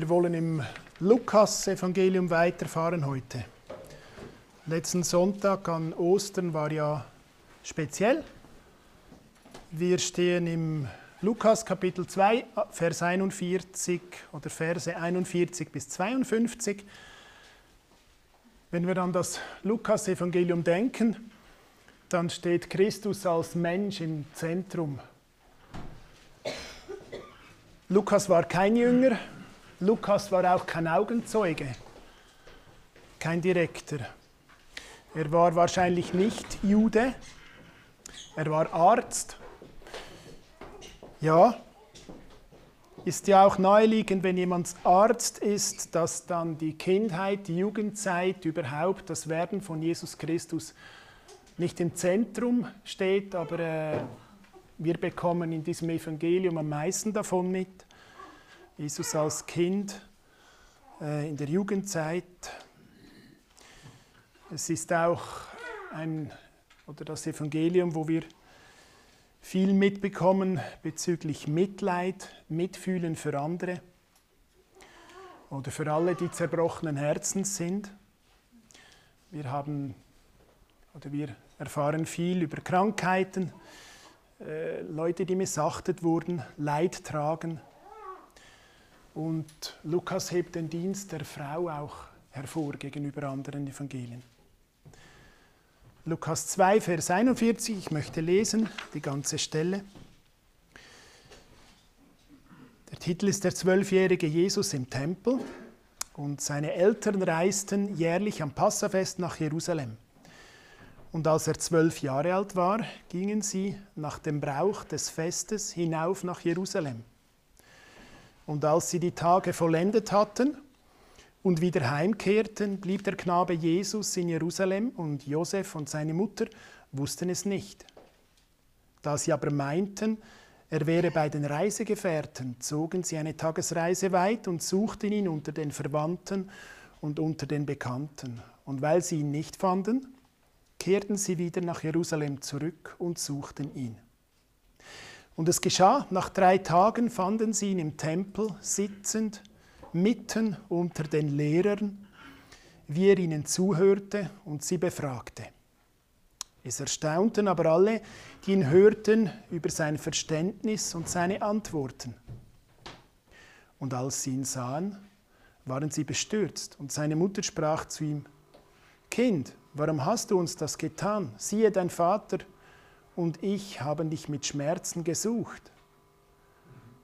Wir wollen im Lukas-Evangelium weiterfahren heute. Letzten Sonntag an Ostern war ja speziell. Wir stehen im Lukas Kapitel 2, Vers 41 oder Verse 41 bis 52. Wenn wir an das Lukas-Evangelium denken, dann steht Christus als Mensch im Zentrum. Lukas war kein Jünger, Lukas war auch kein Augenzeuge, kein Direktor. Er war wahrscheinlich nicht Jude, er war Arzt. Ja, ist ja auch naheliegend, wenn jemand Arzt ist, dass dann die Kindheit, die Jugendzeit, überhaupt das Werden von Jesus Christus nicht im Zentrum steht, aber äh, wir bekommen in diesem Evangelium am meisten davon mit. Jesus als Kind äh, in der Jugendzeit. Es ist auch ein, oder das Evangelium, wo wir viel mitbekommen bezüglich Mitleid, Mitfühlen für andere oder für alle, die zerbrochenen Herzens sind. Wir haben oder wir erfahren viel über Krankheiten, äh, Leute, die missachtet wurden, Leid tragen. Und Lukas hebt den Dienst der Frau auch hervor gegenüber anderen Evangelien. Lukas 2, Vers 41, ich möchte lesen die ganze Stelle. Der Titel ist der zwölfjährige Jesus im Tempel und seine Eltern reisten jährlich am Passafest nach Jerusalem. Und als er zwölf Jahre alt war, gingen sie nach dem Brauch des Festes hinauf nach Jerusalem. Und als sie die Tage vollendet hatten und wieder heimkehrten, blieb der Knabe Jesus in Jerusalem und Josef und seine Mutter wussten es nicht. Da sie aber meinten, er wäre bei den Reisegefährten, zogen sie eine Tagesreise weit und suchten ihn unter den Verwandten und unter den Bekannten. Und weil sie ihn nicht fanden, kehrten sie wieder nach Jerusalem zurück und suchten ihn. Und es geschah, nach drei Tagen fanden sie ihn im Tempel sitzend, mitten unter den Lehrern, wie er ihnen zuhörte und sie befragte. Es erstaunten aber alle, die ihn hörten, über sein Verständnis und seine Antworten. Und als sie ihn sahen, waren sie bestürzt, und seine Mutter sprach zu ihm, Kind, warum hast du uns das getan? Siehe, dein Vater und ich haben dich mit Schmerzen gesucht.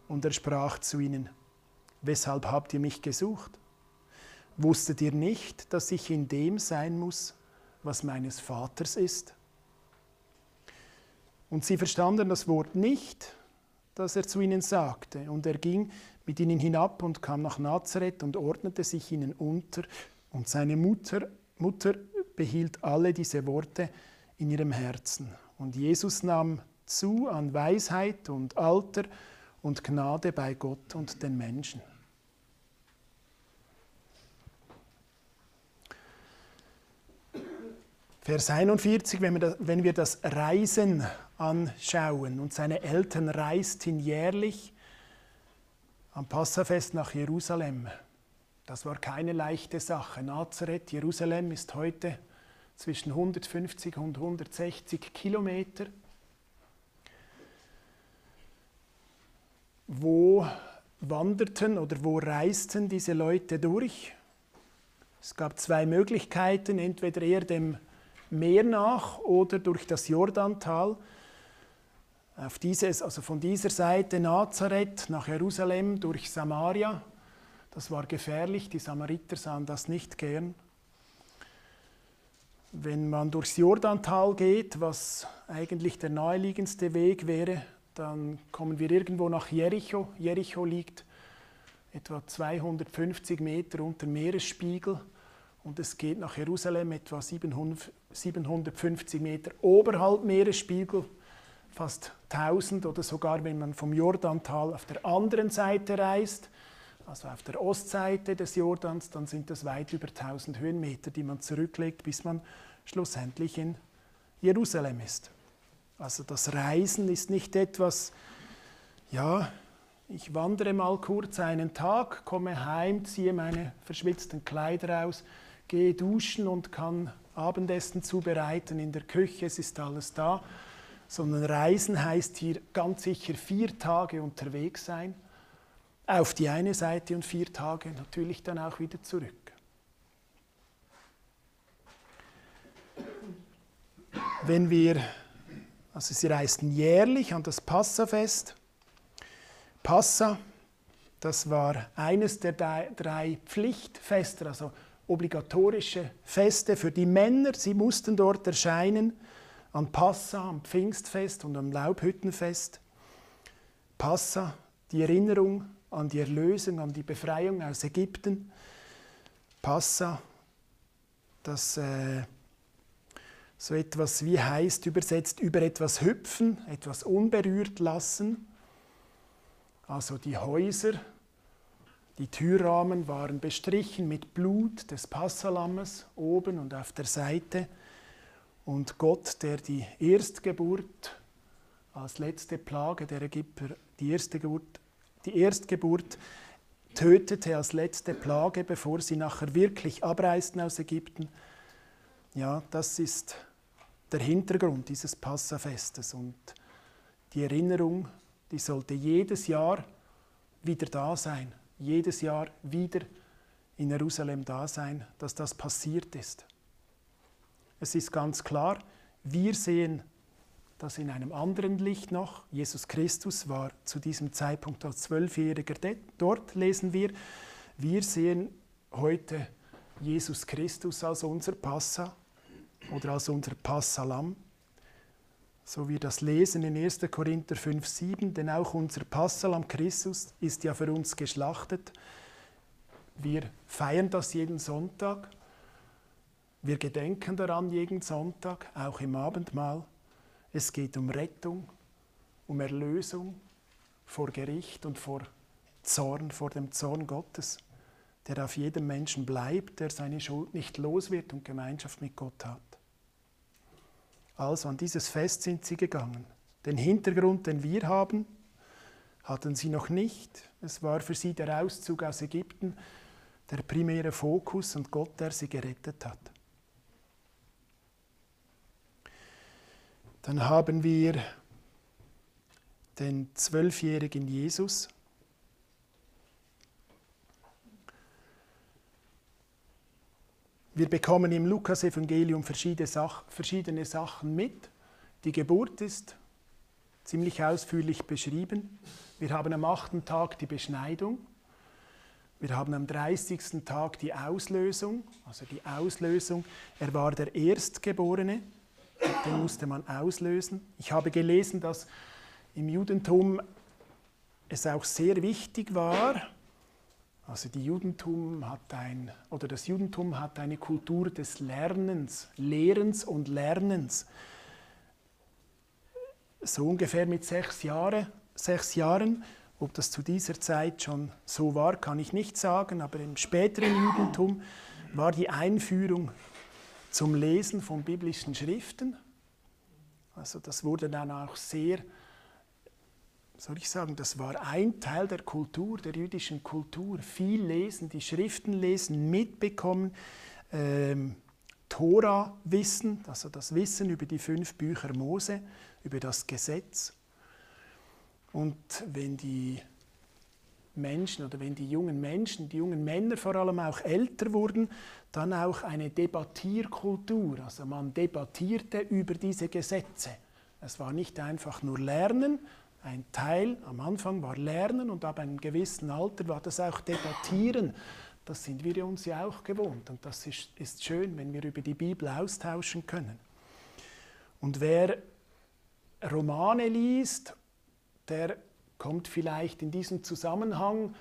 Und er sprach zu ihnen, weshalb habt ihr mich gesucht? Wusstet ihr nicht, dass ich in dem sein muss, was meines Vaters ist? Und sie verstanden das Wort nicht, das er zu ihnen sagte. Und er ging mit ihnen hinab und kam nach Nazareth und ordnete sich ihnen unter. Und seine Mutter, Mutter behielt alle diese Worte in ihrem Herzen. Und Jesus nahm zu an Weisheit und Alter und Gnade bei Gott und den Menschen. Vers 41, wenn wir, das, wenn wir das Reisen anschauen und seine Eltern reisten jährlich am Passafest nach Jerusalem. Das war keine leichte Sache. Nazareth, Jerusalem ist heute zwischen 150 und 160 Kilometer. Wo wanderten oder wo reisten diese Leute durch? Es gab zwei Möglichkeiten, entweder eher dem Meer nach oder durch das Jordantal. Auf dieses, also von dieser Seite Nazareth nach Jerusalem durch Samaria. Das war gefährlich, die Samariter sahen das nicht gern. Wenn man durchs Jordantal geht, was eigentlich der naheliegendste Weg wäre, dann kommen wir irgendwo nach Jericho. Jericho liegt etwa 250 Meter unter Meeresspiegel und es geht nach Jerusalem etwa 750 Meter oberhalb Meeresspiegel, fast 1000 oder sogar wenn man vom Jordantal auf der anderen Seite reist, also auf der Ostseite des Jordans, dann sind das weit über 1000 Höhenmeter, die man zurücklegt, bis man schlussendlich in Jerusalem ist. Also das Reisen ist nicht etwas, ja, ich wandere mal kurz einen Tag, komme heim, ziehe meine verschwitzten Kleider aus, gehe duschen und kann Abendessen zubereiten in der Küche, es ist alles da. Sondern Reisen heißt hier ganz sicher vier Tage unterwegs sein, auf die eine Seite und vier Tage natürlich dann auch wieder zurück. Wenn wir, also sie reisten jährlich an das Passafest, Passa, das war eines der drei Pflichtfeste, also obligatorische Feste für die Männer. Sie mussten dort erscheinen an Passa, am Pfingstfest und am Laubhüttenfest. Passa, die Erinnerung an die Erlösung, an die Befreiung aus Ägypten. Passa, das äh, so etwas wie heißt übersetzt über etwas hüpfen, etwas unberührt lassen. Also die Häuser, die Türrahmen waren bestrichen mit Blut des Passalammes oben und auf der Seite. Und Gott, der die Erstgeburt als letzte Plage der Ägypter, die, erste Geburt, die Erstgeburt tötete als letzte Plage, bevor sie nachher wirklich abreisten aus Ägypten. Ja, das ist der Hintergrund dieses Passafestes und die Erinnerung, die sollte jedes Jahr wieder da sein, jedes Jahr wieder in Jerusalem da sein, dass das passiert ist. Es ist ganz klar, wir sehen das in einem anderen Licht noch. Jesus Christus war zu diesem Zeitpunkt als Zwölfjähriger dort, lesen wir. Wir sehen heute Jesus Christus als unser Passa oder als unser Passalam so wie das lesen in 1. Korinther 5, 7, denn auch unser Passalam Christus ist ja für uns geschlachtet. Wir feiern das jeden Sonntag. Wir gedenken daran jeden Sonntag, auch im Abendmahl. Es geht um Rettung, um Erlösung vor Gericht und vor Zorn, vor dem Zorn Gottes, der auf jedem Menschen bleibt, der seine Schuld nicht los wird und Gemeinschaft mit Gott hat. Also an dieses Fest sind sie gegangen. Den Hintergrund, den wir haben, hatten sie noch nicht. Es war für sie der Auszug aus Ägypten der primäre Fokus und Gott, der sie gerettet hat. Dann haben wir den zwölfjährigen Jesus, Wir bekommen im Lukas-Evangelium verschiedene Sachen mit. Die Geburt ist ziemlich ausführlich beschrieben. Wir haben am achten Tag die Beschneidung. Wir haben am 30. Tag die Auslösung, also die Auslösung. Er war der Erstgeborene, den musste man auslösen. Ich habe gelesen, dass im Judentum es auch sehr wichtig war, also Judentum hat ein, oder das Judentum hat eine Kultur des Lernens, Lehrens und Lernens. So ungefähr mit sechs, Jahre, sechs Jahren, ob das zu dieser Zeit schon so war, kann ich nicht sagen, aber im späteren Judentum war die Einführung zum Lesen von biblischen Schriften. Also das wurde dann auch sehr soll ich sagen, das war ein Teil der Kultur, der jüdischen Kultur. Viel lesen, die Schriften lesen, mitbekommen, ähm, Tora-Wissen, also das Wissen über die fünf Bücher Mose, über das Gesetz. Und wenn die Menschen oder wenn die jungen Menschen, die jungen Männer vor allem auch älter wurden, dann auch eine Debattierkultur. Also man debattierte über diese Gesetze. Es war nicht einfach nur Lernen, ein Teil am Anfang war Lernen und ab einem gewissen Alter war das auch Debattieren. Das sind wir uns ja auch gewohnt und das ist, ist schön, wenn wir über die Bibel austauschen können. Und wer Romane liest, der kommt vielleicht in diesem Zusammenhang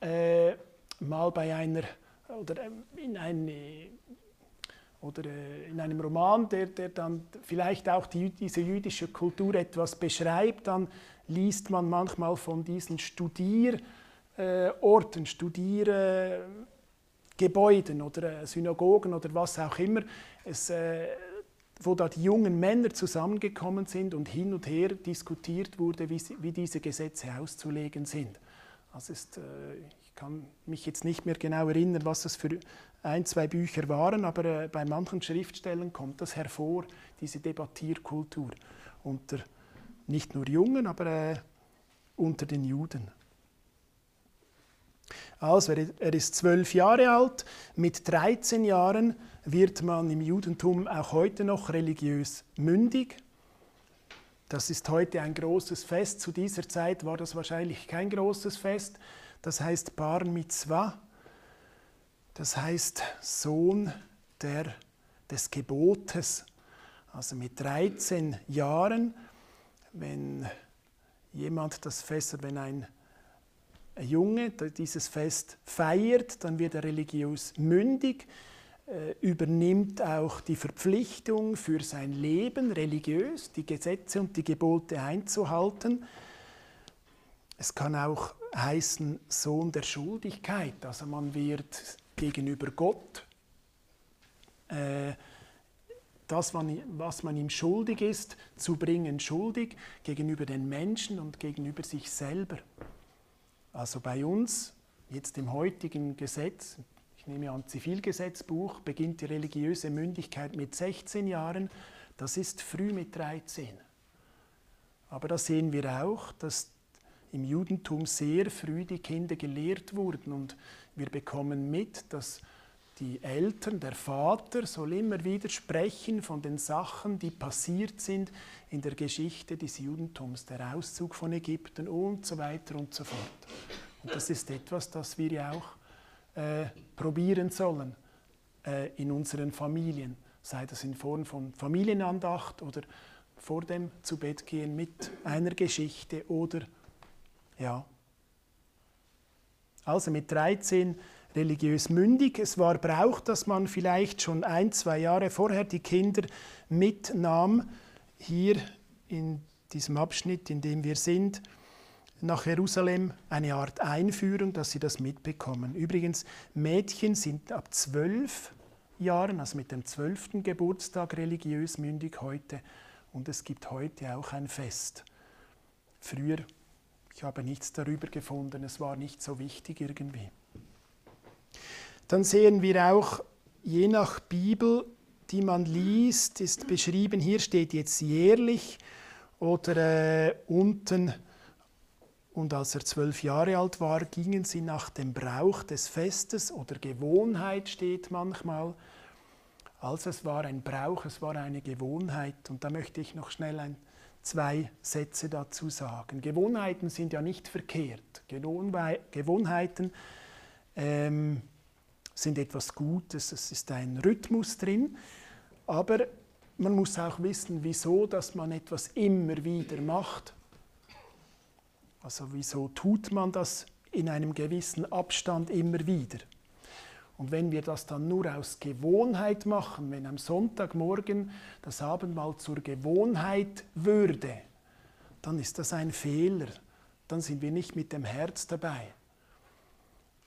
äh, mal bei einer oder ähm, in eine oder äh, in einem Roman, der, der dann vielleicht auch die, diese jüdische Kultur etwas beschreibt, dann liest man manchmal von diesen Studierorten, äh, Studiergebäuden oder äh, Synagogen oder was auch immer. Es, wo da die jungen Männer zusammengekommen sind und hin und her diskutiert wurde, wie, wie diese Gesetze auszulegen sind. Also ist, äh, ich kann mich jetzt nicht mehr genau erinnern, was das für ein, zwei Bücher waren, aber äh, bei manchen Schriftstellen kommt das hervor, diese Debattierkultur unter nicht nur Jungen, aber äh, unter den Juden. Also er ist zwölf Jahre alt, mit 13 Jahren wird man im Judentum auch heute noch religiös mündig. Das ist heute ein großes Fest. Zu dieser Zeit war das wahrscheinlich kein großes Fest. Das heißt Bar Mitzvah. Das heißt Sohn der, des Gebotes. Also mit 13 Jahren, wenn jemand das Fest, wenn ein Junge dieses Fest feiert, dann wird er religiös mündig, übernimmt auch die Verpflichtung für sein Leben religiös, die Gesetze und die Gebote einzuhalten. Es kann auch heißen Sohn der Schuldigkeit, also man wird gegenüber Gott äh, das, was man ihm schuldig ist, zu bringen schuldig gegenüber den Menschen und gegenüber sich selber. Also bei uns, jetzt im heutigen Gesetz, ich nehme an Zivilgesetzbuch, beginnt die religiöse Mündigkeit mit 16 Jahren, das ist früh mit 13. Aber da sehen wir auch, dass im Judentum sehr früh die Kinder gelehrt wurden und wir bekommen mit, dass die Eltern, der Vater soll immer wieder sprechen von den Sachen, die passiert sind in der Geschichte des Judentums, der Auszug von Ägypten und so weiter und so fort. Und das ist etwas, das wir ja auch äh, probieren sollen äh, in unseren Familien, sei das in Form von Familienandacht oder vor dem Zubettgehen mit einer Geschichte oder ja. Also mit 13 religiös mündig. Es war Brauch, dass man vielleicht schon ein, zwei Jahre vorher die Kinder mitnahm hier in diesem Abschnitt, in dem wir sind, nach Jerusalem eine Art Einführung, dass sie das mitbekommen. Übrigens, Mädchen sind ab zwölf Jahren, also mit dem zwölften Geburtstag religiös mündig heute. Und es gibt heute auch ein Fest. Früher, ich habe nichts darüber gefunden, es war nicht so wichtig irgendwie. Dann sehen wir auch, je nach Bibel, die man liest, ist beschrieben, hier steht jetzt jährlich oder äh, unten, und als er zwölf Jahre alt war, gingen sie nach dem Brauch des Festes oder Gewohnheit steht manchmal. Also es war ein Brauch, es war eine Gewohnheit. Und da möchte ich noch schnell ein, zwei Sätze dazu sagen. Gewohnheiten sind ja nicht verkehrt. Gewohnheiten ähm, sind etwas Gutes, es ist ein Rhythmus drin, aber man muss auch wissen, wieso, dass man etwas immer wieder macht. Also wieso tut man das in einem gewissen Abstand immer wieder? Und wenn wir das dann nur aus Gewohnheit machen, wenn am Sonntagmorgen das Abendmahl zur Gewohnheit würde, dann ist das ein Fehler. Dann sind wir nicht mit dem Herz dabei.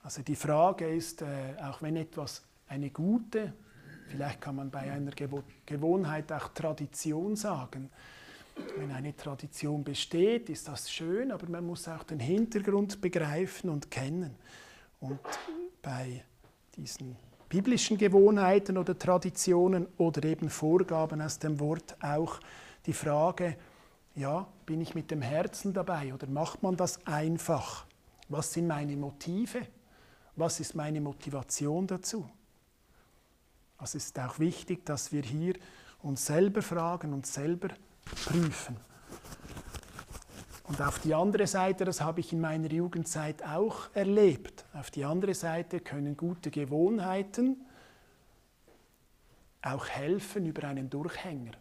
Also die Frage ist, äh, auch wenn etwas eine gute, vielleicht kann man bei einer Gewohnheit auch Tradition sagen, wenn eine Tradition besteht, ist das schön, aber man muss auch den Hintergrund begreifen und kennen. Und bei diesen biblischen Gewohnheiten oder Traditionen oder eben Vorgaben aus dem Wort auch die Frage, ja, bin ich mit dem Herzen dabei oder macht man das einfach? Was sind meine Motive? Was ist meine Motivation dazu? Also es ist auch wichtig, dass wir hier uns selber fragen und selber prüfen. Und auf die andere Seite, das habe ich in meiner Jugendzeit auch erlebt, auf die andere Seite können gute Gewohnheiten auch helfen über einen Durchhänger.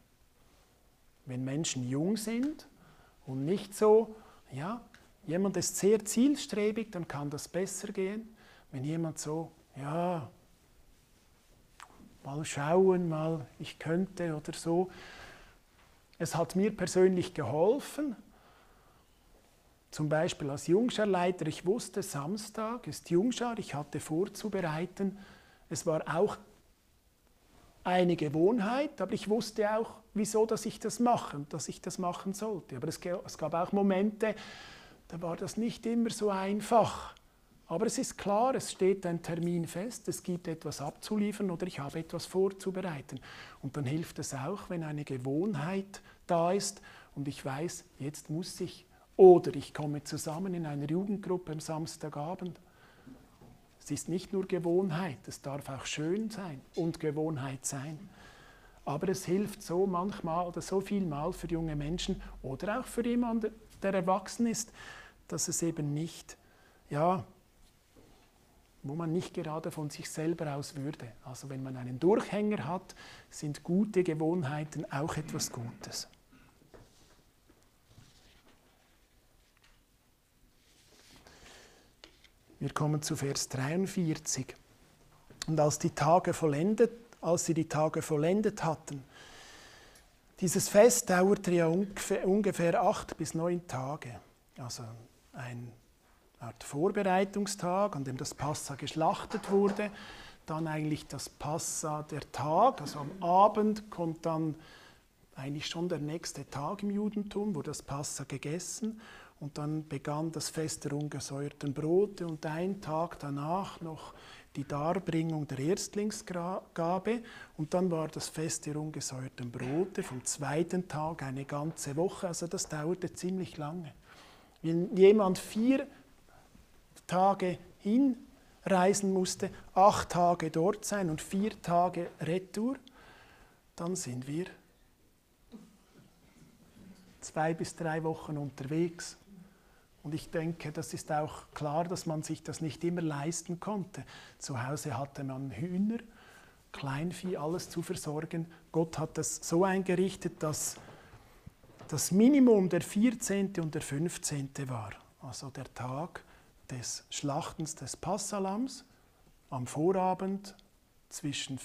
Wenn Menschen jung sind und nicht so, ja, jemand ist sehr zielstrebig, dann kann das besser gehen. Wenn jemand so, ja, mal schauen, mal ich könnte oder so. Es hat mir persönlich geholfen, zum Beispiel als Jungscharleiter, ich wusste, Samstag ist Jungschar, ich hatte vorzubereiten. Es war auch eine Gewohnheit, aber ich wusste auch, wieso dass ich das mache und dass ich das machen sollte. Aber es, es gab auch Momente, da war das nicht immer so einfach. Aber es ist klar, es steht ein Termin fest, es gibt etwas abzuliefern oder ich habe etwas vorzubereiten. Und dann hilft es auch, wenn eine Gewohnheit da ist und ich weiß, jetzt muss ich. Oder ich komme zusammen in einer Jugendgruppe am Samstagabend. Es ist nicht nur Gewohnheit, es darf auch schön sein und Gewohnheit sein. Aber es hilft so manchmal oder so vielmal für junge Menschen oder auch für jemanden, der erwachsen ist, dass es eben nicht, ja, wo man nicht gerade von sich selber aus würde. Also wenn man einen Durchhänger hat, sind gute Gewohnheiten auch etwas Gutes. Wir kommen zu Vers 43. Und als die Tage vollendet, als sie die Tage vollendet hatten, dieses Fest dauerte ja ungefähr, acht bis neun Tage. Also ein Art Vorbereitungstag, an dem das Passa geschlachtet wurde. Dann eigentlich das Passa der Tag, also am Abend kommt dann eigentlich schon der nächste Tag im Judentum, wo das Passa gegessen und dann begann das Fest der ungesäuerten Brote und ein Tag danach noch die Darbringung der Erstlingsgabe und dann war das Fest der ungesäuerten Brote vom zweiten Tag eine ganze Woche, also das dauerte ziemlich lange. Wenn jemand vier Tage hinreisen musste, acht Tage dort sein und vier Tage Retour, dann sind wir zwei bis drei Wochen unterwegs. Und ich denke, das ist auch klar, dass man sich das nicht immer leisten konnte. Zu Hause hatte man Hühner, Kleinvieh, alles zu versorgen. Gott hat das so eingerichtet, dass das Minimum der 14. und der 15. war. Also der Tag des Schlachtens des Passalams am Vorabend zwischen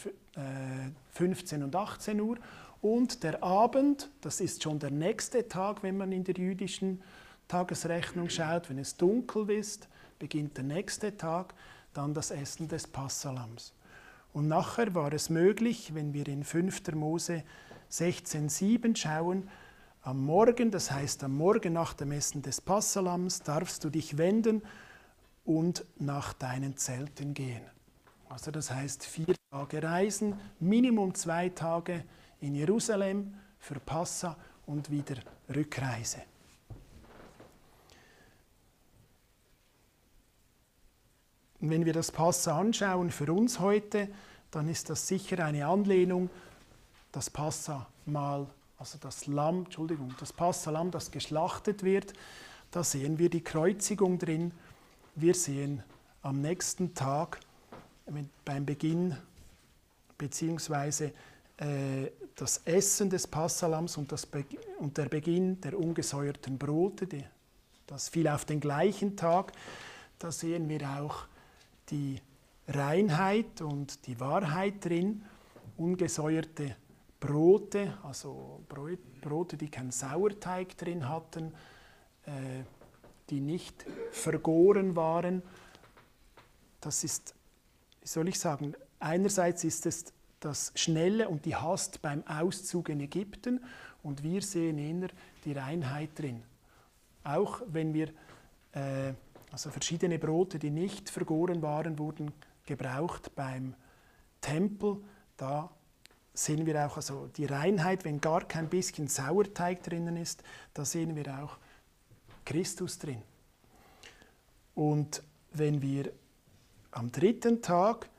15 äh, und 18 Uhr und der Abend, das ist schon der nächste Tag, wenn man in der jüdischen Tagesrechnung schaut, wenn es dunkel ist, beginnt der nächste Tag, dann das Essen des Passalams. Und nachher war es möglich, wenn wir in 5. Mose 16,7 schauen, am Morgen, das heißt am Morgen nach dem Essen des Passalams, darfst du dich wenden und nach deinen Zelten gehen. Also das heißt vier Tage Reisen, Minimum zwei Tage in Jerusalem für Passa und wieder Rückreise. Wenn wir das Passa anschauen für uns heute, dann ist das sicher eine Anlehnung, das Passa mal, also das Lamm, Entschuldigung, das Passalam, das geschlachtet wird. Da sehen wir die Kreuzigung drin. Wir sehen am nächsten Tag beim Beginn beziehungsweise äh, das Essen des Passalams und, das und der Beginn der ungesäuerten Brote, die, das fiel auf den gleichen Tag. Da sehen wir auch die Reinheit und die Wahrheit drin, ungesäuerte Brote, also Brote, die keinen Sauerteig drin hatten, äh, die nicht vergoren waren. Das ist, wie soll ich sagen, einerseits ist es das Schnelle und die Hast beim Auszug in Ägypten und wir sehen eher die Reinheit drin. Auch wenn wir äh, also verschiedene Brote, die nicht vergoren waren, wurden gebraucht beim Tempel. Da sehen wir auch also die Reinheit, wenn gar kein bisschen Sauerteig drinnen ist, da sehen wir auch Christus drin. Und wenn wir am dritten Tag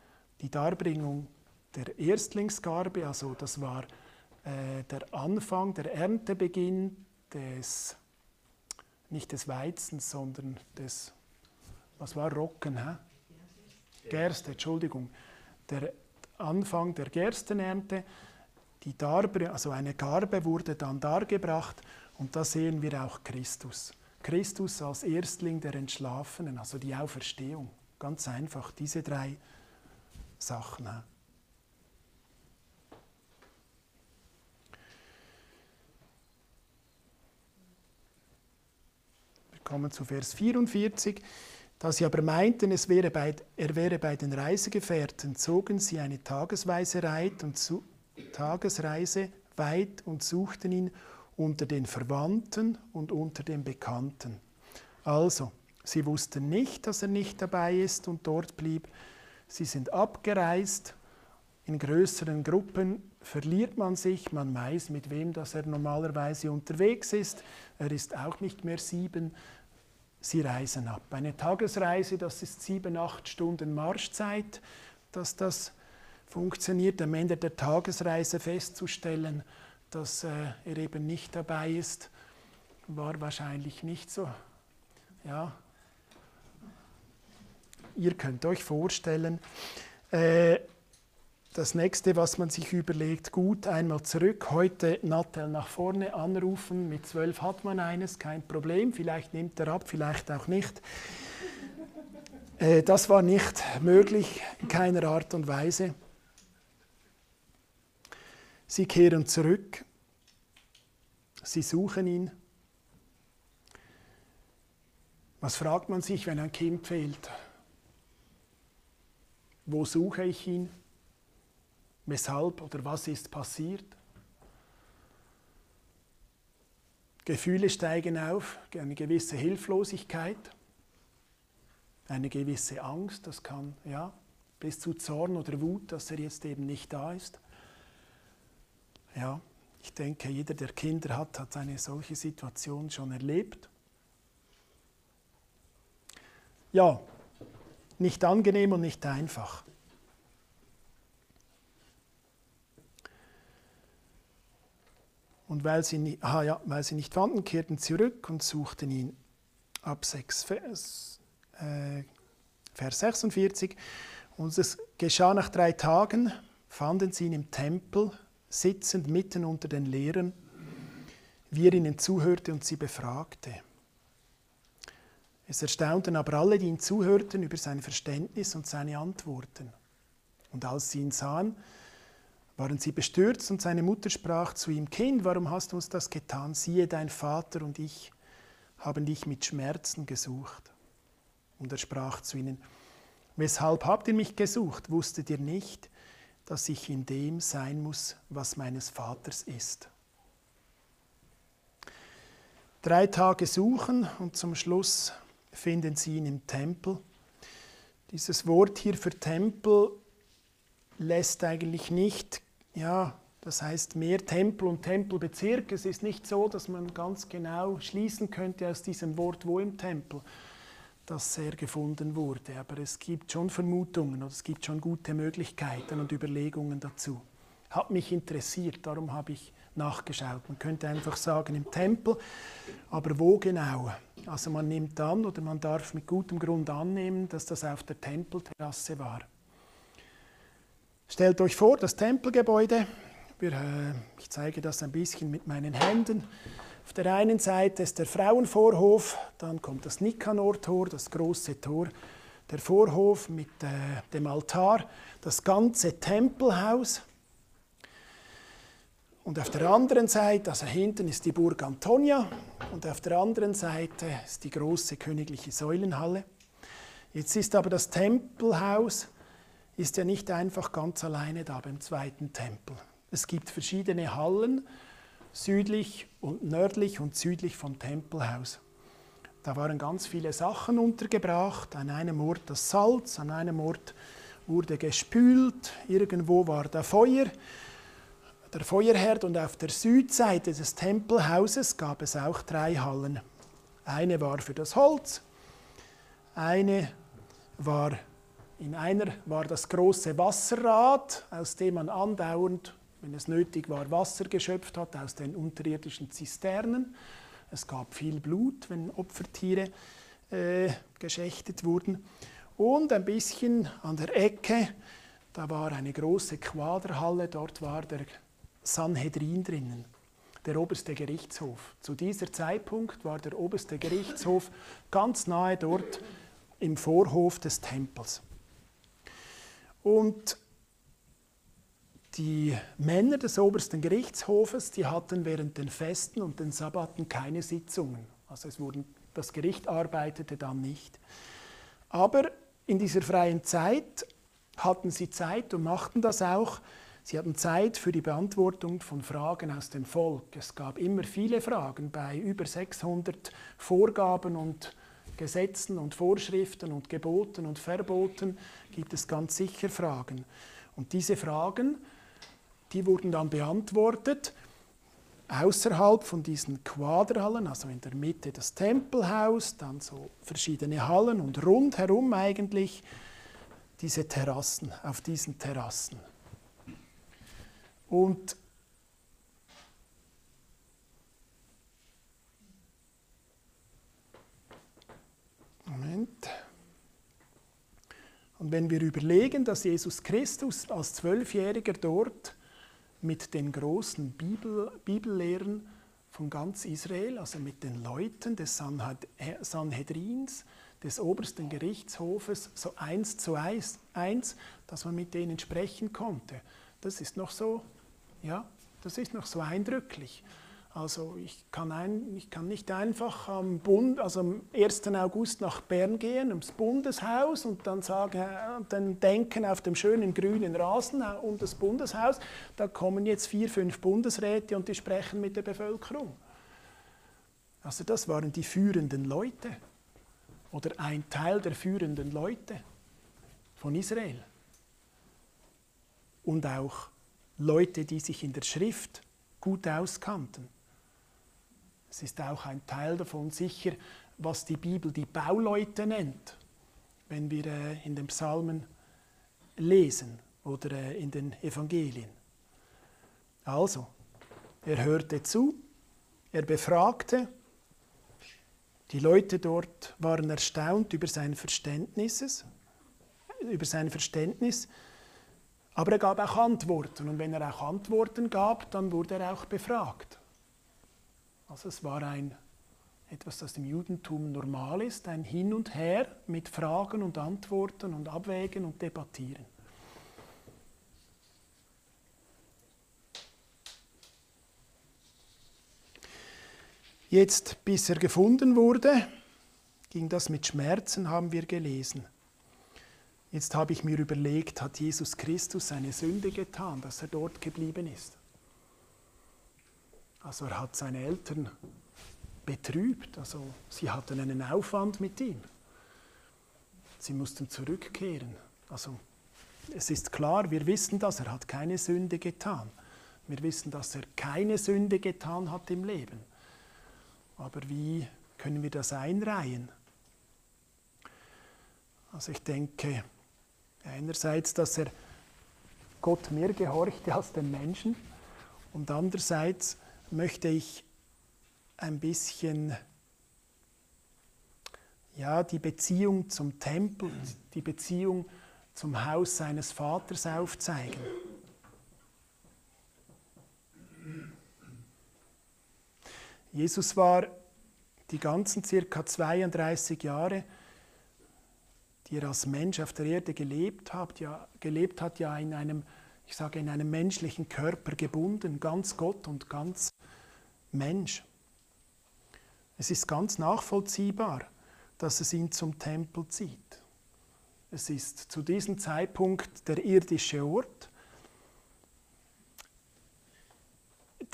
die Darbringung der Erstlingsgarbe, also das war äh, der Anfang, der Erntebeginn des, nicht des Weizens, sondern des was war Rocken? Hä? Gerste, Entschuldigung. Der Anfang der Gerstenernte, die Darbe, also eine Garbe wurde dann dargebracht und da sehen wir auch Christus. Christus als Erstling der Entschlafenen, also die Auferstehung. Ganz einfach, diese drei Sachen. Wir kommen zu Vers 44. Da sie aber meinten, es wäre bei, er wäre bei den Reisegefährten, zogen sie eine Tagesweise Reit und zu, Tagesreise weit und suchten ihn unter den Verwandten und unter den Bekannten. Also, sie wussten nicht, dass er nicht dabei ist und dort blieb. Sie sind abgereist. In größeren Gruppen verliert man sich, man weiß, mit wem dass er normalerweise unterwegs ist. Er ist auch nicht mehr sieben, sie reisen ab. Eine Tagesreise, das ist sieben, acht Stunden Marschzeit, dass das funktioniert. Am Ende der Tagesreise festzustellen, dass äh, er eben nicht dabei ist, war wahrscheinlich nicht so. Ja. Ihr könnt euch vorstellen, äh, das nächste, was man sich überlegt, gut, einmal zurück, heute Nattel nach vorne anrufen, mit zwölf hat man eines, kein Problem, vielleicht nimmt er ab, vielleicht auch nicht. Äh, das war nicht möglich, in keiner Art und Weise. Sie kehren zurück, sie suchen ihn. Was fragt man sich, wenn ein Kind fehlt? Wo suche ich ihn? weshalb oder was ist passiert. Gefühle steigen auf, eine gewisse Hilflosigkeit, eine gewisse Angst, das kann ja bis zu Zorn oder Wut, dass er jetzt eben nicht da ist. Ja, ich denke, jeder, der Kinder hat, hat eine solche Situation schon erlebt. Ja, nicht angenehm und nicht einfach. Und weil sie, aha, ja, weil sie nicht fanden, kehrten zurück und suchten ihn. Ab 6, Vers, äh, Vers 46. Und es geschah nach drei Tagen, fanden sie ihn im Tempel, sitzend mitten unter den Lehrern, wie er ihnen zuhörte und sie befragte. Es erstaunten aber alle, die ihm zuhörten, über sein Verständnis und seine Antworten. Und als sie ihn sahen, waren sie bestürzt und seine Mutter sprach zu ihm, Kind, warum hast du uns das getan? Siehe, dein Vater und ich haben dich mit Schmerzen gesucht. Und er sprach zu ihnen, weshalb habt ihr mich gesucht? Wusstet ihr nicht, dass ich in dem sein muss, was meines Vaters ist? Drei Tage suchen und zum Schluss finden sie ihn im Tempel. Dieses Wort hier für Tempel lässt eigentlich nicht ja, das heißt mehr Tempel und Tempelbezirk. Es ist nicht so, dass man ganz genau schließen könnte aus diesem Wort, wo im Tempel das er gefunden wurde. Aber es gibt schon Vermutungen oder es gibt schon gute Möglichkeiten und Überlegungen dazu. Hat mich interessiert, darum habe ich nachgeschaut. Man könnte einfach sagen im Tempel, aber wo genau? Also man nimmt an oder man darf mit gutem Grund annehmen, dass das auf der Tempelterrasse war. Stellt euch vor, das Tempelgebäude. Wir, äh, ich zeige das ein bisschen mit meinen Händen. Auf der einen Seite ist der Frauenvorhof, dann kommt das Nikanor-Tor, das große Tor, der Vorhof mit äh, dem Altar, das ganze Tempelhaus. Und auf der anderen Seite, also hinten ist die Burg Antonia und auf der anderen Seite ist die große königliche Säulenhalle. Jetzt ist aber das Tempelhaus ist ja nicht einfach ganz alleine da beim zweiten Tempel. Es gibt verschiedene Hallen, südlich und nördlich und südlich vom Tempelhaus. Da waren ganz viele Sachen untergebracht. An einem Ort das Salz, an einem Ort wurde gespült, irgendwo war da Feuer, der Feuerherd und auf der Südseite des Tempelhauses gab es auch drei Hallen. Eine war für das Holz, eine war in einer war das große Wasserrad, aus dem man andauernd, wenn es nötig war, Wasser geschöpft hat aus den unterirdischen Zisternen. Es gab viel Blut, wenn Opfertiere äh, geschächtet wurden. Und ein bisschen an der Ecke, da war eine große Quaderhalle, dort war der Sanhedrin drinnen, der oberste Gerichtshof. Zu dieser Zeitpunkt war der oberste Gerichtshof ganz nahe dort im Vorhof des Tempels. Und die Männer des obersten Gerichtshofes, die hatten während den Festen und den Sabbaten keine Sitzungen. Also es wurden, das Gericht arbeitete dann nicht. Aber in dieser freien Zeit hatten sie Zeit und machten das auch. Sie hatten Zeit für die Beantwortung von Fragen aus dem Volk. Es gab immer viele Fragen bei über 600 Vorgaben und Gesetzen und Vorschriften und Geboten und Verboten gibt es ganz sicher Fragen. Und diese Fragen, die wurden dann beantwortet außerhalb von diesen Quaderhallen, also in der Mitte das Tempelhaus, dann so verschiedene Hallen und rundherum eigentlich diese Terrassen, auf diesen Terrassen. Und Moment. Und wenn wir überlegen, dass Jesus Christus als Zwölfjähriger dort mit den großen Bibel, Bibellehrern von ganz Israel, also mit den Leuten des Sanhedrins, des obersten Gerichtshofes, so eins zu eins, eins, dass man mit denen sprechen konnte. Das ist noch so, ja, das ist noch so eindrücklich. Also ich kann, ein, ich kann nicht einfach am, Bund, also am 1. August nach Bern gehen, ins Bundeshaus und dann sagen, äh, dann denken auf dem schönen grünen Rasen äh, um das Bundeshaus, da kommen jetzt vier, fünf Bundesräte und die sprechen mit der Bevölkerung. Also das waren die führenden Leute oder ein Teil der führenden Leute von Israel. Und auch Leute, die sich in der Schrift gut auskannten. Es ist auch ein Teil davon sicher, was die Bibel die Bauleute nennt, wenn wir äh, in den Psalmen lesen oder äh, in den Evangelien. Also, er hörte zu, er befragte, die Leute dort waren erstaunt über sein Verständnis, über sein Verständnis, aber er gab auch Antworten und wenn er auch Antworten gab, dann wurde er auch befragt. Also es war ein, etwas, das im Judentum normal ist, ein Hin und Her mit Fragen und Antworten und Abwägen und Debattieren. Jetzt, bis er gefunden wurde, ging das mit Schmerzen, haben wir gelesen. Jetzt habe ich mir überlegt, hat Jesus Christus eine Sünde getan, dass er dort geblieben ist? Also er hat seine Eltern betrübt, also sie hatten einen Aufwand mit ihm. Sie mussten zurückkehren. Also es ist klar, wir wissen das, er hat keine Sünde getan. Wir wissen, dass er keine Sünde getan hat im Leben. Aber wie können wir das einreihen? Also ich denke einerseits, dass er Gott mehr gehorchte als den Menschen und andererseits, möchte ich ein bisschen ja, die Beziehung zum Tempel, die Beziehung zum Haus seines Vaters aufzeigen. Jesus war die ganzen circa 32 Jahre, die er als Mensch auf der Erde gelebt hat, ja, gelebt hat, ja in einem, ich sage, in einem menschlichen Körper gebunden, ganz Gott und ganz Mensch. Es ist ganz nachvollziehbar, dass es ihn zum Tempel zieht. Es ist zu diesem Zeitpunkt der irdische Ort,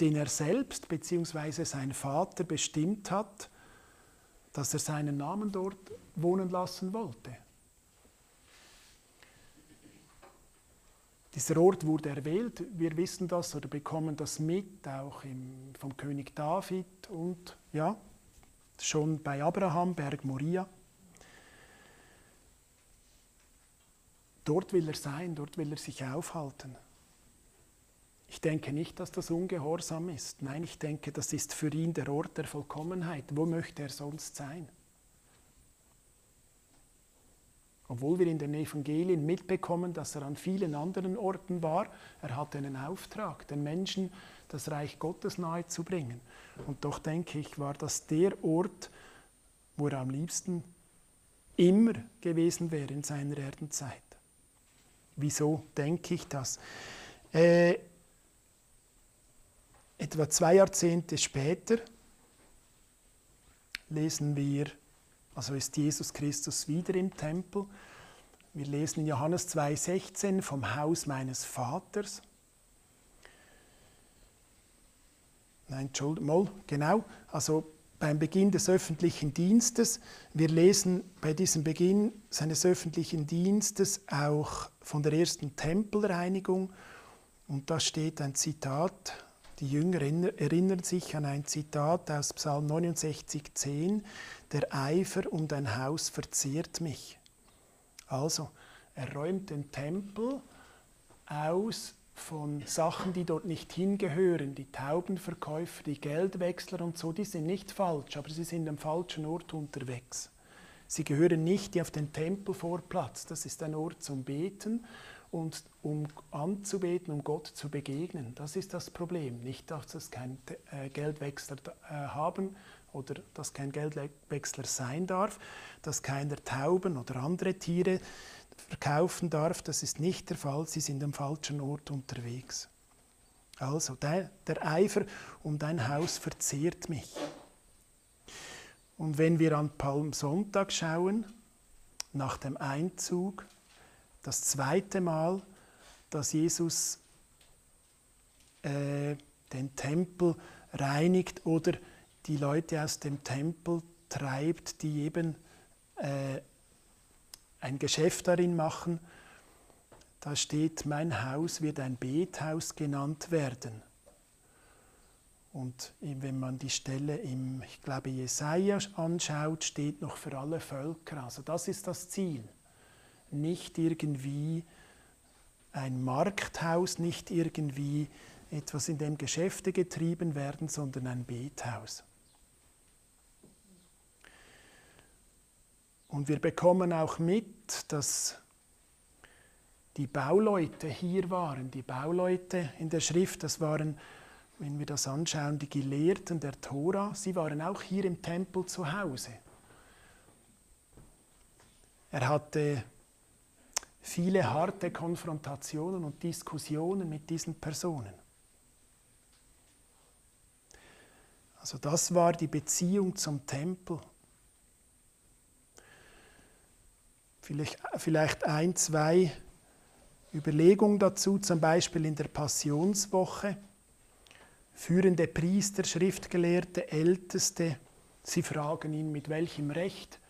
den er selbst bzw. sein Vater bestimmt hat, dass er seinen Namen dort wohnen lassen wollte. Dieser Ort wurde erwählt, wir wissen das oder bekommen das mit, auch im, vom König David und ja, schon bei Abraham, Berg Moria. Dort will er sein, dort will er sich aufhalten. Ich denke nicht, dass das ungehorsam ist. Nein, ich denke, das ist für ihn der Ort der Vollkommenheit. Wo möchte er sonst sein? Obwohl wir in den Evangelien mitbekommen, dass er an vielen anderen Orten war, er hatte einen Auftrag, den Menschen das Reich Gottes nahezubringen. Und doch denke ich, war das der Ort, wo er am liebsten immer gewesen wäre in seiner Erdenzeit. Wieso denke ich das? Äh, etwa zwei Jahrzehnte später lesen wir Also ist Jesus Christus wieder im Tempel. Wir lesen in Johannes 2,16 vom Haus meines Vaters. Nein, Entschuldigung, genau. Also beim Beginn des öffentlichen Dienstes. Wir lesen bei diesem Beginn seines öffentlichen Dienstes auch von der ersten Tempelreinigung. Und da steht ein Zitat, die Jünger erinnern sich an ein Zitat aus Psalm 69,10, der Eifer um dein Haus verzehrt mich. Also, er räumt den Tempel aus von Sachen, die dort nicht hingehören. Die Taubenverkäufer, die Geldwechsler und so, die sind nicht falsch, aber sie sind am falschen Ort unterwegs. Sie gehören nicht auf den Tempelvorplatz. Das ist ein Ort zum Beten und um anzubeten, um Gott zu begegnen. Das ist das Problem. Nicht, dass es kein äh, Geldwechsler äh, haben oder dass kein Geldwechsler sein darf, dass keiner Tauben oder andere Tiere verkaufen darf, das ist nicht der Fall, sie sind am falschen Ort unterwegs. Also der, der Eifer um dein Haus verzehrt mich. Und wenn wir an Palmsonntag schauen, nach dem Einzug, das zweite Mal, dass Jesus äh, den Tempel reinigt oder die Leute aus dem Tempel treibt, die eben äh, ein Geschäft darin machen. Da steht, mein Haus wird ein Bethaus genannt werden. Und wenn man die Stelle im, ich glaube, Jesaja anschaut, steht noch für alle Völker. Also das ist das Ziel. Nicht irgendwie ein Markthaus, nicht irgendwie etwas, in dem Geschäfte getrieben werden, sondern ein Bethaus. Und wir bekommen auch mit, dass die Bauleute hier waren. Die Bauleute in der Schrift, das waren, wenn wir das anschauen, die Gelehrten der Tora. Sie waren auch hier im Tempel zu Hause. Er hatte viele harte Konfrontationen und Diskussionen mit diesen Personen. Also das war die Beziehung zum Tempel. Vielleicht, vielleicht ein, zwei Überlegungen dazu, zum Beispiel in der Passionswoche. Führende Priester, Schriftgelehrte, Älteste, sie fragen ihn, mit welchem Recht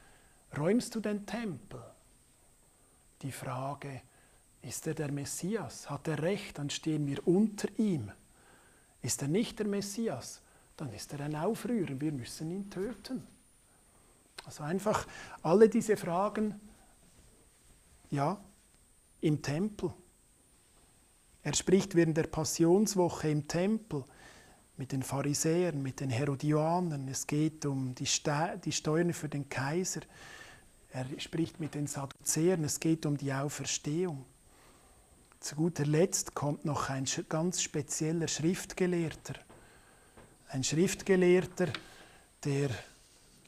räumst du den Tempel? Die Frage, ist er der Messias? Hat er Recht? Dann stehen wir unter ihm. Ist er nicht der Messias? Dann ist er ein Aufrührer. Wir müssen ihn töten. Also einfach alle diese Fragen ja, im Tempel. Er spricht während der Passionswoche im Tempel mit den Pharisäern, mit den Herodianern. Es geht um die, Ste die Steuern für den Kaiser. Er spricht mit den Sadduzäern. Es geht um die Auferstehung. Zu guter Letzt kommt noch ein ganz spezieller Schriftgelehrter. Ein Schriftgelehrter, der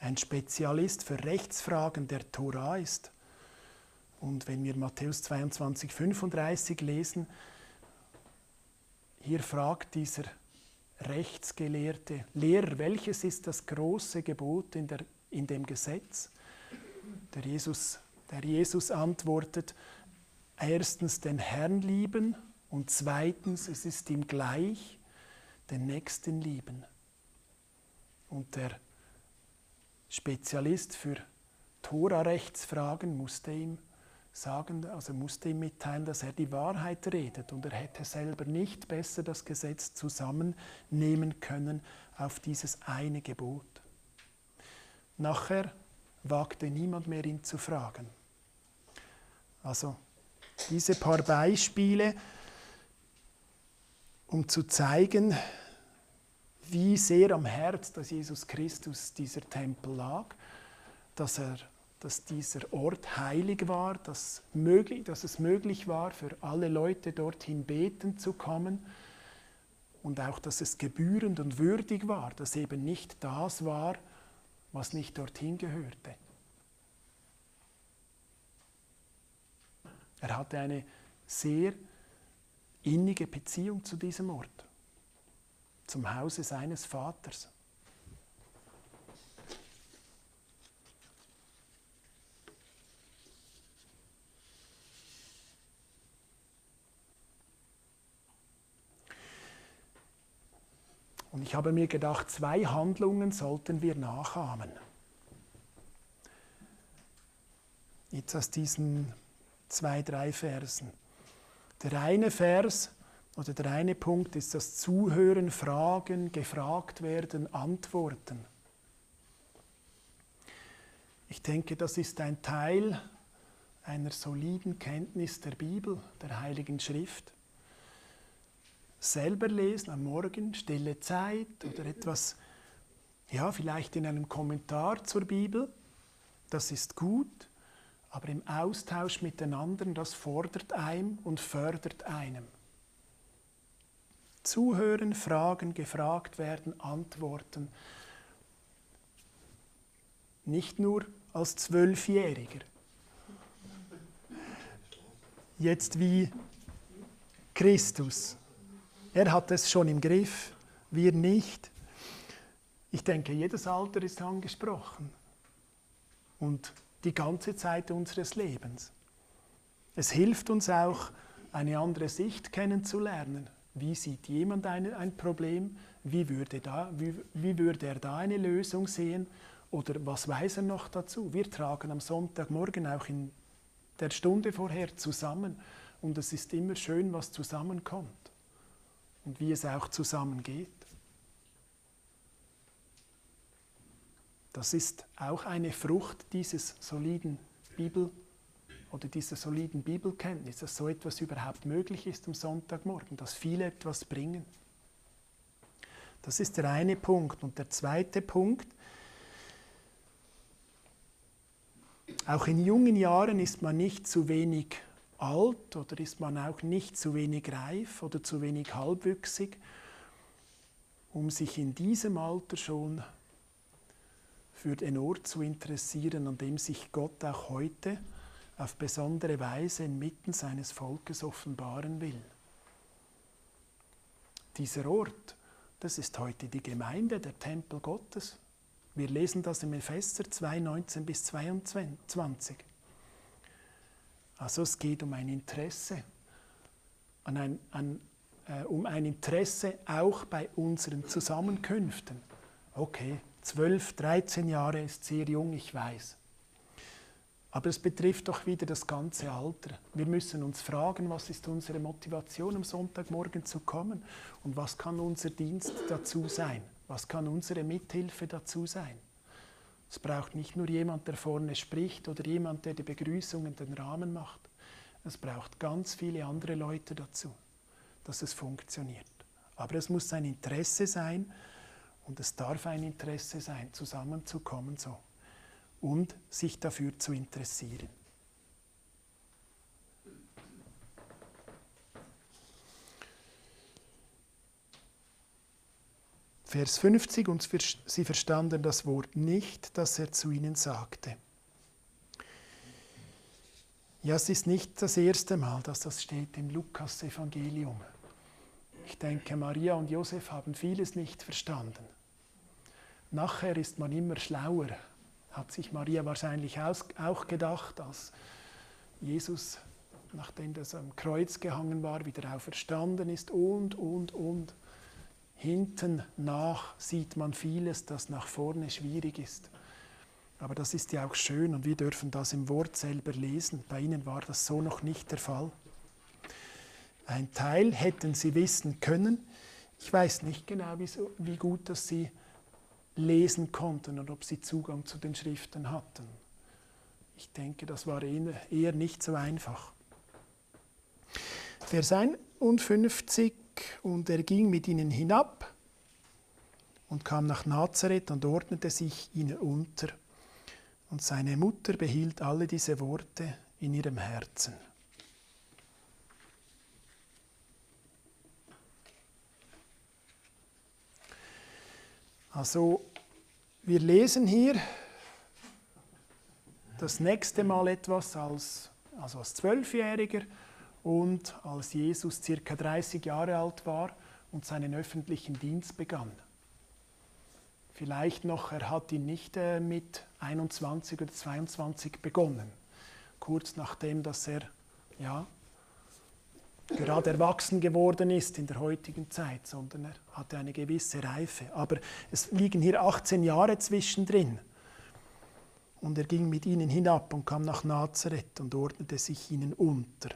ein Spezialist für Rechtsfragen der Tora ist. Und wenn wir Matthäus 22, 35 lesen, hier fragt dieser Rechtsgelehrte, Lehrer, welches ist das große Gebot in, der, in dem Gesetz? Der Jesus, der Jesus antwortet, erstens den Herrn lieben und zweitens, es ist ihm gleich, den Nächsten lieben. Und der Spezialist für Tora-Rechtsfragen musste ihm sagen, also musste ihm mitteilen, dass er die Wahrheit redet und er hätte selber nicht besser das Gesetz zusammennehmen können auf dieses eine Gebot. Nachher wagte niemand mehr ihn zu fragen. Also diese paar Beispiele, um zu zeigen, wie sehr am Herz dass Jesus Christus dieser Tempel lag, dass er dass dieser Ort heilig war, dass, möglich, dass es möglich war, für alle Leute dorthin beten zu kommen und auch, dass es gebührend und würdig war, dass eben nicht das war, was nicht dorthin gehörte. Er hatte eine sehr innige Beziehung zu diesem Ort, zum Hause seines Vaters. Und ich habe mir gedacht, zwei Handlungen sollten wir nachahmen. Jetzt aus diesen zwei, drei Versen. Der eine Vers oder der eine Punkt ist das Zuhören, Fragen, gefragt werden, Antworten. Ich denke, das ist ein Teil einer soliden Kenntnis der Bibel, der Heiligen Schrift. Selber lesen am Morgen, stille Zeit oder etwas, ja, vielleicht in einem Kommentar zur Bibel, das ist gut, aber im Austausch mit den anderen, das fordert einem und fördert einem. Zuhören, fragen, gefragt werden, antworten. Nicht nur als Zwölfjähriger. Jetzt wie Christus. Er hat es schon im Griff, wir nicht. Ich denke, jedes Alter ist angesprochen. Und die ganze Zeit unseres Lebens. Es hilft uns auch, eine andere Sicht kennenzulernen. Wie sieht jemand ein, ein Problem? Wie würde, da, wie, wie würde er da eine Lösung sehen? Oder was weiß er noch dazu? Wir tragen am Sonntagmorgen auch in der Stunde vorher zusammen und es ist immer schön, was zusammenkommt und wie es auch zusammengeht. Das ist auch eine Frucht dieses soliden Bibel oder dieser soliden Bibelkenntnis, dass so etwas überhaupt möglich ist am Sonntagmorgen, dass viele etwas bringen. Das ist der eine Punkt. Und der zweite Punkt, Auch in jungen Jahren ist man nicht zu wenig alt oder ist man auch nicht zu wenig reif oder zu wenig halbwüchsig, um sich in diesem Alter schon für den Ort zu interessieren, an dem sich Gott auch heute auf besondere Weise inmitten seines Volkes offenbaren will. Dieser Ort, das ist heute die Gemeinde, der Tempel Gottes. Wir lesen das im Epheser 2, 19 bis 22. Also es geht um ein Interesse, an ein, an, äh, um ein Interesse auch bei unseren Zusammenkünften. Okay, 12, 13 Jahre ist sehr jung, ich weiß. Aber es betrifft doch wieder das ganze Alter. Wir müssen uns fragen, was ist unsere Motivation, am Sonntagmorgen zu kommen und was kann unser Dienst dazu sein. Was kann unsere Mithilfe dazu sein? Es braucht nicht nur jemand, der vorne spricht oder jemand, der die Begrüßungen den Rahmen macht. Es braucht ganz viele andere Leute dazu, dass es funktioniert. Aber es muss ein Interesse sein und es darf ein Interesse sein, zusammenzukommen so und sich dafür zu interessieren. Vers 50, und sie verstanden das Wort nicht, das er zu ihnen sagte. Ja, es ist nicht das erste Mal, dass das steht im Lukas-Evangelium. Ich denke, Maria und Josef haben vieles nicht verstanden. Nachher ist man immer schlauer, hat sich Maria wahrscheinlich auch gedacht, als Jesus, nachdem das am Kreuz gehangen war, wieder auferstanden ist und, und, und. Hinten nach sieht man vieles, das nach vorne schwierig ist. Aber das ist ja auch schön und wir dürfen das im Wort selber lesen. Bei ihnen war das so noch nicht der Fall. Ein Teil hätten sie wissen können. Ich weiß nicht genau, wie, gut dass sie lesen konnten und ob sie Zugang zu den Schriften hatten. Ich denke, das war eher nicht so einfach. Vers 51 und er ging mit ihnen hinab und kam nach Nazareth und ordnete sich ihnen unter. Und seine Mutter behielt alle diese Worte in ihrem Herzen. Also, wir lesen hier das nächste Mal etwas als, also als Zwölfjähriger und als Jesus circa 30 Jahre alt war und seinen öffentlichen Dienst begann. Vielleicht noch, er hat ihn nicht äh, mit 21 oder 22 begonnen, kurz nachdem, dass er ja, gerade erwachsen geworden ist in der heutigen Zeit, sondern er hatte eine gewisse Reife. Aber es liegen hier 18 Jahre zwischendrin. Und er ging mit ihnen hinab und kam nach Nazareth und ordnete sich ihnen unter.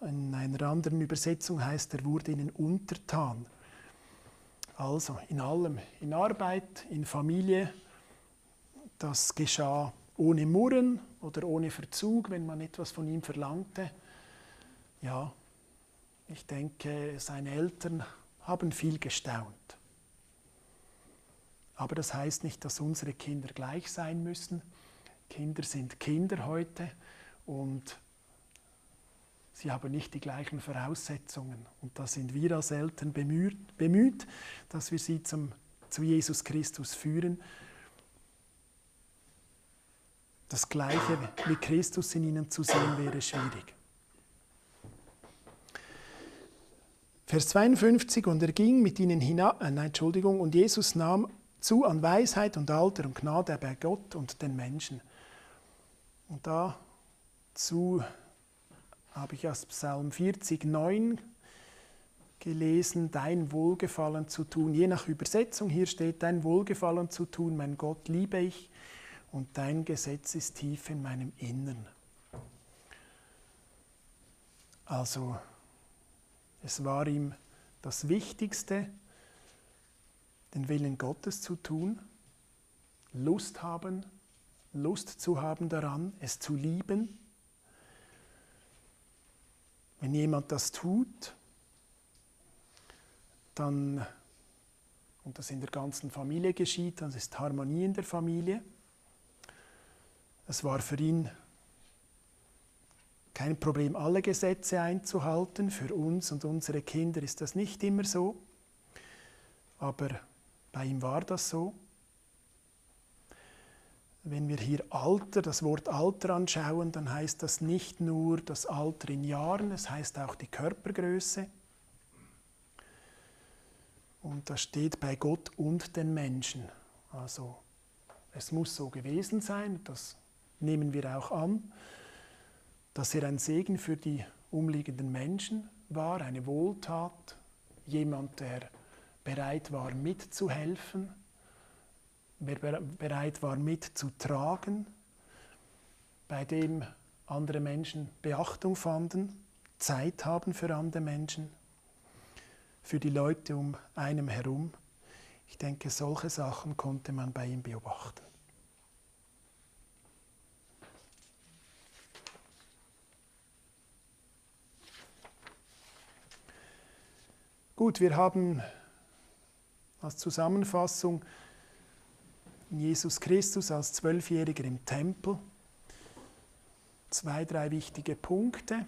In einer anderen Übersetzung heißt, er wurde ihnen untertan. Also in allem, in Arbeit, in Familie, das geschah ohne Murren oder ohne Verzug, wenn man etwas von ihm verlangte. Ja, ich denke, seine Eltern haben viel gestaunt. Aber das heißt nicht, dass unsere Kinder gleich sein müssen. Kinder sind Kinder heute und sie haben nicht die gleichen Voraussetzungen. Und da sind wir als Eltern bemüht, bemüht dass wir sie zum, zu Jesus Christus führen. Das Gleiche wie Christus in ihnen zu sehen wäre schwierig. Vers 52, und er ging mit ihnen hinab, äh, nein, Entschuldigung, und Jesus nahm zu an Weisheit und Alter und Gnade bei Gott und den Menschen. Und dazu habe ich aus Psalm 40, 9 gelesen, dein Wohlgefallen zu tun. Je nach Übersetzung hier steht, dein Wohlgefallen zu tun, mein Gott liebe ich und dein Gesetz ist tief in meinem Innern. Also es war ihm das Wichtigste, den Willen Gottes zu tun, Lust haben, Lust zu haben daran, es zu lieben. Wenn jemand das tut, dann, und das in der ganzen Familie geschieht, dann ist Harmonie in der Familie. Es war für ihn kein Problem, alle Gesetze einzuhalten. Für uns und unsere Kinder ist das nicht immer so, aber bei ihm war das so. Wenn wir hier Alter, das Wort Alter anschauen, dann heißt das nicht nur das Alter in Jahren, es heißt auch die Körpergröße. Und das steht bei Gott und den Menschen. Also es muss so gewesen sein, das nehmen wir auch an dass er ein Segen für die umliegenden Menschen war, eine Wohltat, jemand, der bereit war mitzuhelfen, wer bereit war mitzutragen, bei dem andere Menschen Beachtung fanden, Zeit haben für andere Menschen, für die Leute um einem herum. Ich denke, solche Sachen konnte man bei ihm beobachten. Gut, wir haben als Zusammenfassung Jesus Christus als Zwölfjähriger im Tempel. Zwei, drei wichtige Punkte.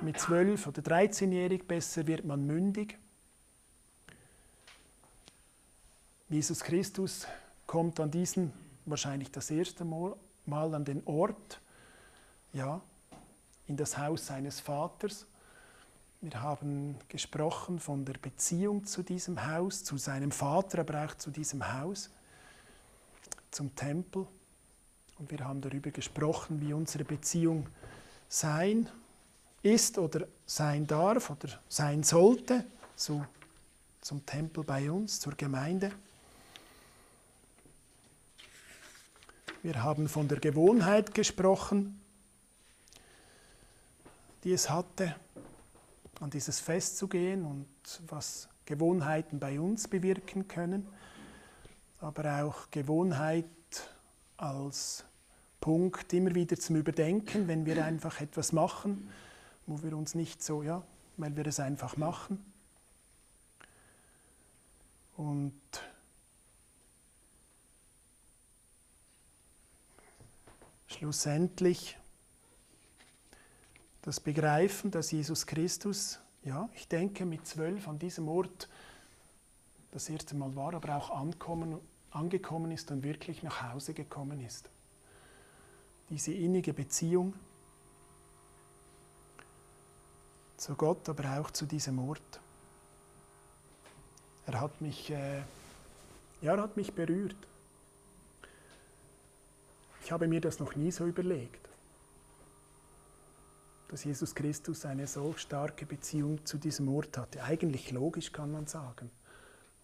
Mit zwölf oder dreizehnjährig besser wird man mündig. Jesus Christus kommt an diesen wahrscheinlich das erste Mal, Mal an den Ort, ja, in das Haus seines Vaters wir haben gesprochen von der Beziehung zu diesem Haus, zu seinem Vater, aber auch zu diesem Haus, zum Tempel. Und wir haben darüber gesprochen, wie unsere Beziehung sein ist oder sein darf oder sein sollte zu, zum Tempel bei uns, zur Gemeinde. Wir haben von der Gewohnheit gesprochen, die es hatte, an dieses Fest zu gehen und was Gewohnheiten bei uns bewirken können, aber auch Gewohnheit als Punkt immer wieder zum Überdenken, wenn wir einfach etwas machen, wo wir uns nicht so, ja, weil wir es einfach machen. Und schlussendlich das Begreifen, dass Jesus Christus, ja, ich denke mit zwölf an diesem Ort das erste Mal war, aber auch ankommen, angekommen ist und wirklich nach Hause gekommen ist. Diese innige Beziehung zu Gott, aber auch zu diesem Ort. Er hat mich, äh, ja, er hat mich berührt. Ich habe mir das noch nie so überlegt. Dass Jesus Christus eine so starke Beziehung zu diesem Ort hatte. Eigentlich logisch kann man sagen.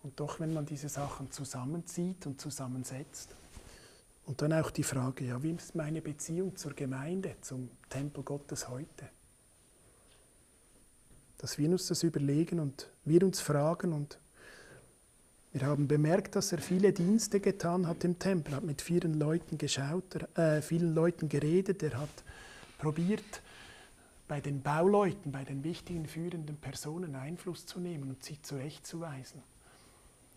Und doch, wenn man diese Sachen zusammenzieht und zusammensetzt, und dann auch die Frage, ja, wie ist meine Beziehung zur Gemeinde, zum Tempel Gottes heute? Dass wir uns das überlegen und wir uns fragen und wir haben bemerkt, dass er viele Dienste getan hat im Tempel, hat mit vielen Leuten geschaut, äh, vielen Leuten geredet, er hat probiert, bei den Bauleuten, bei den wichtigen führenden Personen Einfluss zu nehmen und sie zurechtzuweisen.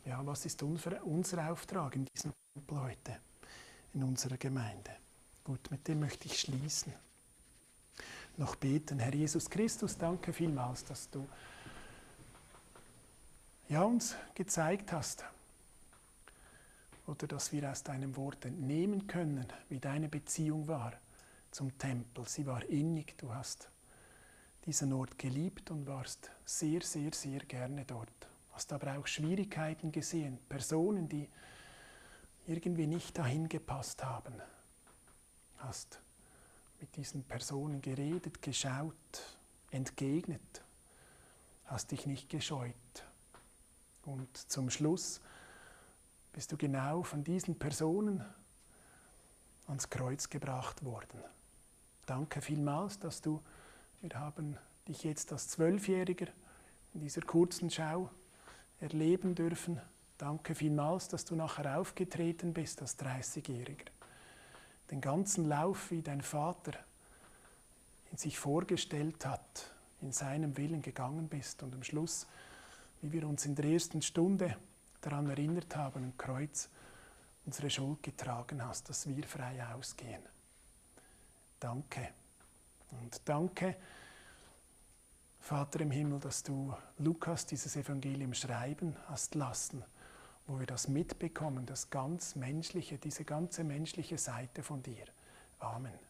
Ja, was ist unser, Auftrag in diesem Tempel heute, in unserer Gemeinde? Gut, mit dem möchte ich schließen. Noch beten. Herr Jesus Christus, danke vielmals, dass du ja, uns gezeigt hast oder dass wir aus deinem Wort entnehmen können, wie deine Beziehung war zum Tempel. Sie war innig, du hast diesen Ort geliebt und warst sehr, sehr, sehr gerne dort. Hast aber auch Schwierigkeiten gesehen, Personen, die irgendwie nicht dahin gepasst haben. Hast mit diesen Personen geredet, geschaut, entgegnet, hast dich nicht gescheut. Und zum Schluss bist du genau von diesen Personen ans Kreuz gebracht worden. Danke vielmals, dass du, wir haben dich jetzt als Zwölfjähriger in dieser kurzen Schau erleben dürfen. Danke vielmals, dass du nachher aufgetreten bist als 30-Jähriger. Den ganzen Lauf, wie dein Vater in sich vorgestellt hat, in seinem Willen gegangen bist und am Schluss wie wir uns in der ersten Stunde daran erinnert haben, am Kreuz unsere Schuld getragen hast, dass wir frei ausgehen. Danke. Und danke, Vater im Himmel, dass du Lukas dieses Evangelium schreiben hast lassen, wo wir das mitbekommen, das ganz menschliche, diese ganze menschliche Seite von dir. Amen.